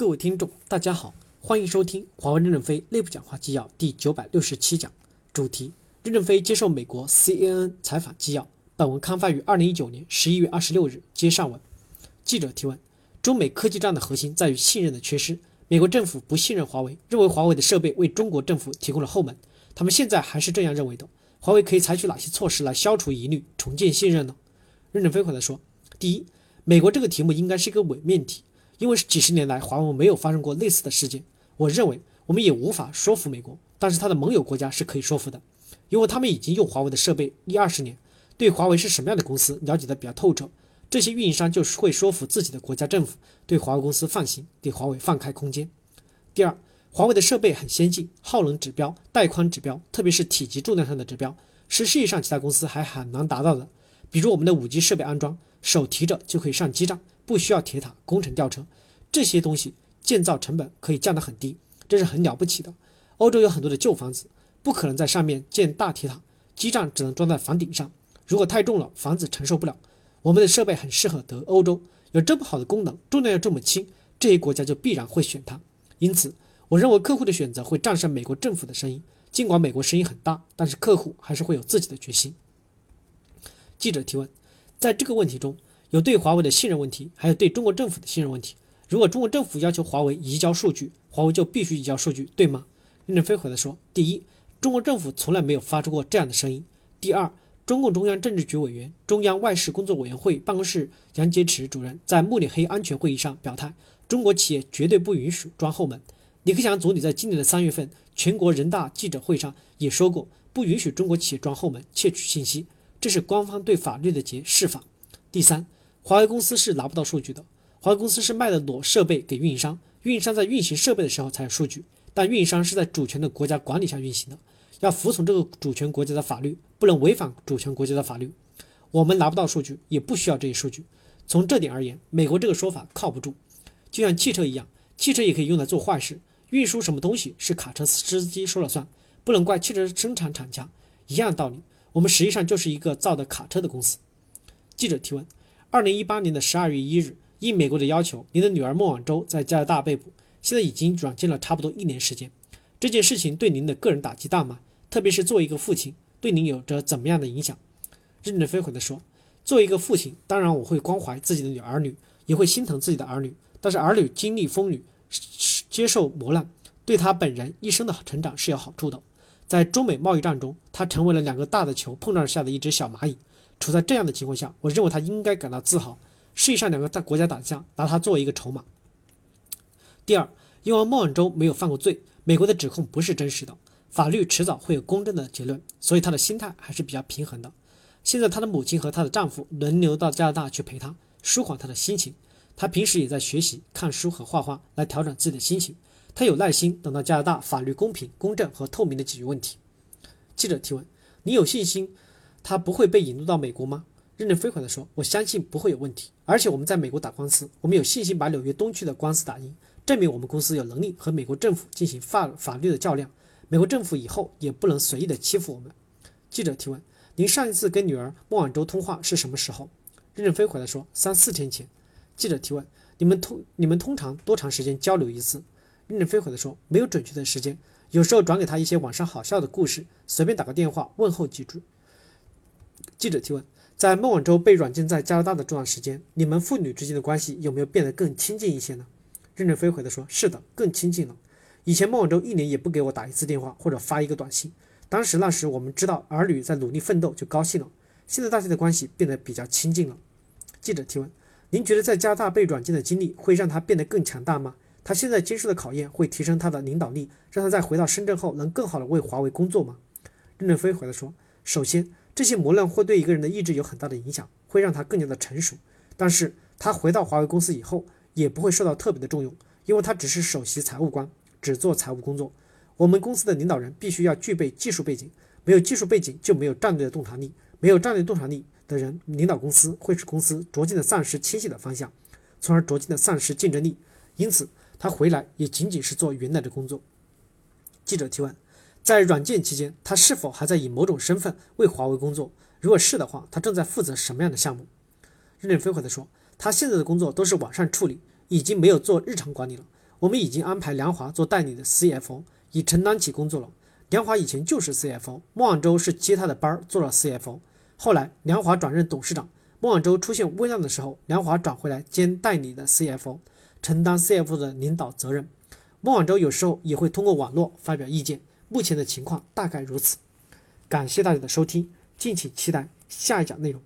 各位听众，大家好，欢迎收听华为任正非内部讲话纪要第九百六十七讲，主题：任正非接受美国 CNN 采访纪要。本文刊发于二零一九年十一月二十六日。接上文，记者提问：中美科技战的核心在于信任的缺失。美国政府不信任华为，认为华为的设备为中国政府提供了后门。他们现在还是这样认为的。华为可以采取哪些措施来消除疑虑、重建信任呢？任正非回答说：第一，美国这个题目应该是一个伪命题。因为是几十年来，华为没有发生过类似的事件。我认为我们也无法说服美国，但是他的盟友国家是可以说服的，因为他们已经用华为的设备一二十年，对华为是什么样的公司了解的比较透彻。这些运营商就是会说服自己的国家政府对华为公司放心，给华为放开空间。第二，华为的设备很先进，耗能指标、带宽指标，特别是体积重量上的指标，是世界上其他公司还很难达到的。比如我们的五 G 设备安装，手提着就可以上基站。不需要铁塔、工程吊车，这些东西建造成本可以降得很低，这是很了不起的。欧洲有很多的旧房子，不可能在上面建大铁塔，基站只能装在房顶上。如果太重了，房子承受不了。我们的设备很适合得欧洲，有这么好的功能，重量又这么轻，这些国家就必然会选它。因此，我认为客户的选择会战胜美国政府的声音。尽管美国声音很大，但是客户还是会有自己的决心。记者提问，在这个问题中。有对华为的信任问题，还有对中国政府的信任问题。如果中国政府要求华为移交数据，华为就必须移交数据，对吗？任正非回答说：第一，中国政府从来没有发出过这样的声音；第二，中共中央政治局委员、中央外事工作委员会办公室杨洁篪主任在慕尼黑安全会议上表态，中国企业绝对不允许装后门。李克强总理在今年的三月份全国人大记者会上也说过，不允许中国企业装后门窃取信息，这是官方对法律的解释法。第三。华为公司是拿不到数据的，华为公司是卖的裸设备给运营商，运营商在运行设备的时候才有数据，但运营商是在主权的国家管理下运行的，要服从这个主权国家的法律，不能违反主权国家的法律。我们拿不到数据，也不需要这些数据。从这点而言，美国这个说法靠不住。就像汽车一样，汽车也可以用来做坏事，运输什么东西是卡车司机说了算，不能怪汽车生产厂家。一样道理，我们实际上就是一个造的卡车的公司。记者提问。二零一八年的十二月一日，应美国的要求，您的女儿孟晚舟在加拿大被捕，现在已经软禁了差不多一年时间。这件事情对您的个人打击大吗？特别是作为一个父亲，对您有着怎么样的影响？任正非回答说：“作为一个父亲，当然我会关怀自己的女儿女，也会心疼自己的儿女。但是儿女经历风雨，接受磨难，对他本人一生的成长是有好处的。在中美贸易战中，他成为了两个大的球碰撞下的一只小蚂蚁。”处在这样的情况下，我认为他应该感到自豪。世界上两个大国家打架，拿他作为一个筹码。第二，因为孟晚舟没有犯过罪，美国的指控不是真实的，法律迟早会有公正的结论，所以他的心态还是比较平衡的。现在他的母亲和她的丈夫轮流到加拿大去陪他，舒缓他的心情。他平时也在学习、看书和画画来调整自己的心情。他有耐心等到加拿大法律公平、公正和透明的解决问题。记者提问：你有信心？他不会被引渡到美国吗？任正非回答说：“我相信不会有问题，而且我们在美国打官司，我们有信心把纽约东区的官司打赢，证明我们公司有能力和美国政府进行法法律的较量。美国政府以后也不能随意的欺负我们。”记者提问：“您上一次跟女儿孟晚舟通话是什么时候？”任正非回答说：“三四天前。”记者提问：“你们通你们通常多长时间交流一次？”任正非回答说：“没有准确的时间，有时候转给他一些网上好笑的故事，随便打个电话问候几句。”记者提问：在孟晚舟被软禁在加拿大的这段时间，你们父女之间的关系有没有变得更亲近一些呢？任正非回答说：是的，更亲近了。以前孟晚舟一年也不给我打一次电话或者发一个短信。当时那时我们知道儿女在努力奋斗就高兴了。现在大家的关系变得比较亲近了。记者提问：您觉得在加拿大被软禁的经历会让他变得更强大吗？他现在接受的考验会提升他的领导力，让他在回到深圳后能更好的为华为工作吗？任正非回答说：首先。这些磨难会对一个人的意志有很大的影响，会让他更加的成熟。但是他回到华为公司以后，也不会受到特别的重用，因为他只是首席财务官，只做财务工作。我们公司的领导人必须要具备技术背景，没有技术背景就没有战略的洞察力，没有战略洞察力的人领导公司会使公司逐渐的丧失清晰的方向，从而逐渐的丧失竞争力。因此，他回来也仅仅是做原来的工作。记者提问。在软件期间，他是否还在以某种身份为华为工作？如果是的话，他正在负责什么样的项目？任正非回答说：“他现在的工作都是网上处理，已经没有做日常管理了。我们已经安排梁华做代理的 CFO，已承担起工作了。梁华以前就是 CFO，孟晚舟是接他的班儿做了 CFO。后来梁华转任董事长，孟晚舟出现危难的时候，梁华转回来兼代理的 CFO，承担 CF 的领导责任。孟晚舟有时候也会通过网络发表意见。目前的情况大概如此。感谢大家的收听，敬请期待下一讲内容。